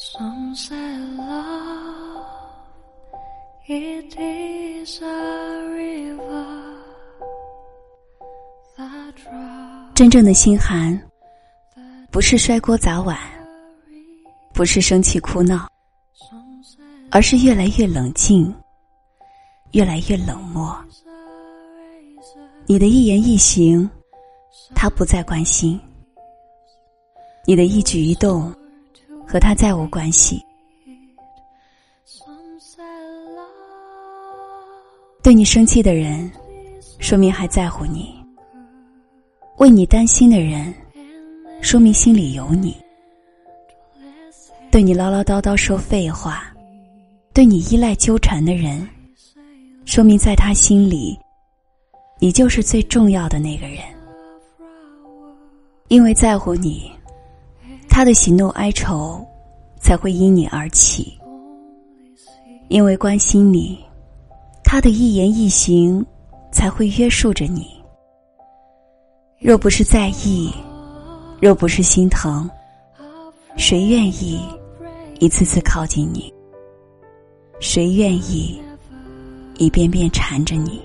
Some say love, it is a river that 真正的心寒，不是摔锅砸碗，不是生气哭闹，而是越来越冷静，越来越冷漠。你的一言一行，他不再关心；你的一举一动，和他再无关系。对你生气的人，说明还在乎你；为你担心的人，说明心里有你；对你唠唠叨叨说废话，对你依赖纠缠的人，说明在他心里，你就是最重要的那个人。因为在乎你，他的喜怒哀愁才会因你而起；因为关心你，他的一言一行才会约束着你。若不是在意，若不是心疼，谁愿意一次次靠近你？谁愿意一遍遍缠着你？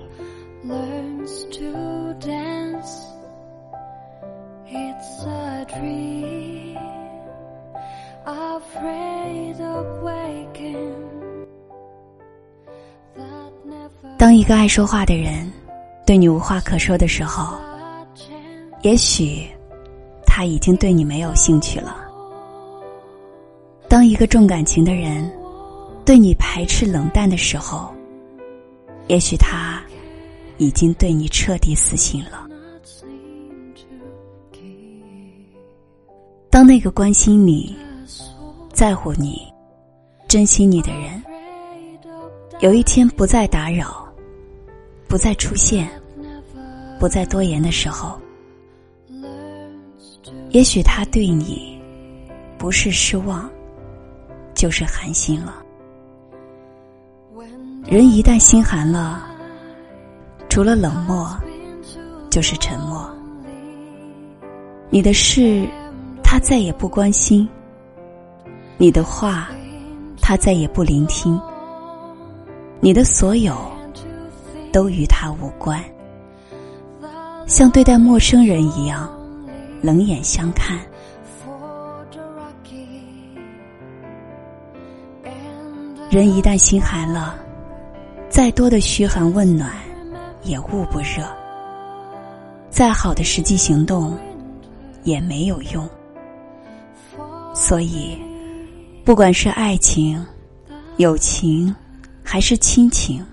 当一个爱说话的人对你无话可说的时候，也许他已经对你没有兴趣了。当一个重感情的人对你排斥冷淡的时候，也许他已经对你彻底死心了。当那个关心你、在乎你、珍惜你的人，有一天不再打扰，不再出现，不再多言的时候，也许他对你不是失望，就是寒心了。人一旦心寒了，除了冷漠就是沉默。你的事，他再也不关心；你的话，他再也不聆听；你的所有，都与他无关，像对待陌生人一样，冷眼相看。人一旦心寒了，再多的嘘寒问暖也捂不热，再好的实际行动也没有用。所以，不管是爱情、友情，还是亲情，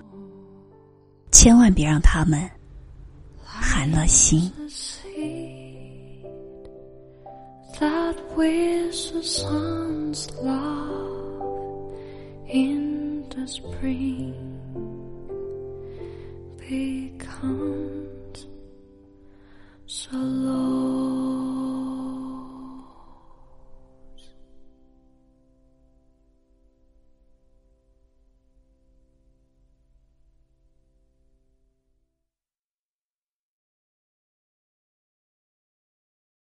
千万别让他们寒了心。That wears the sun's love in the spring becomes so low.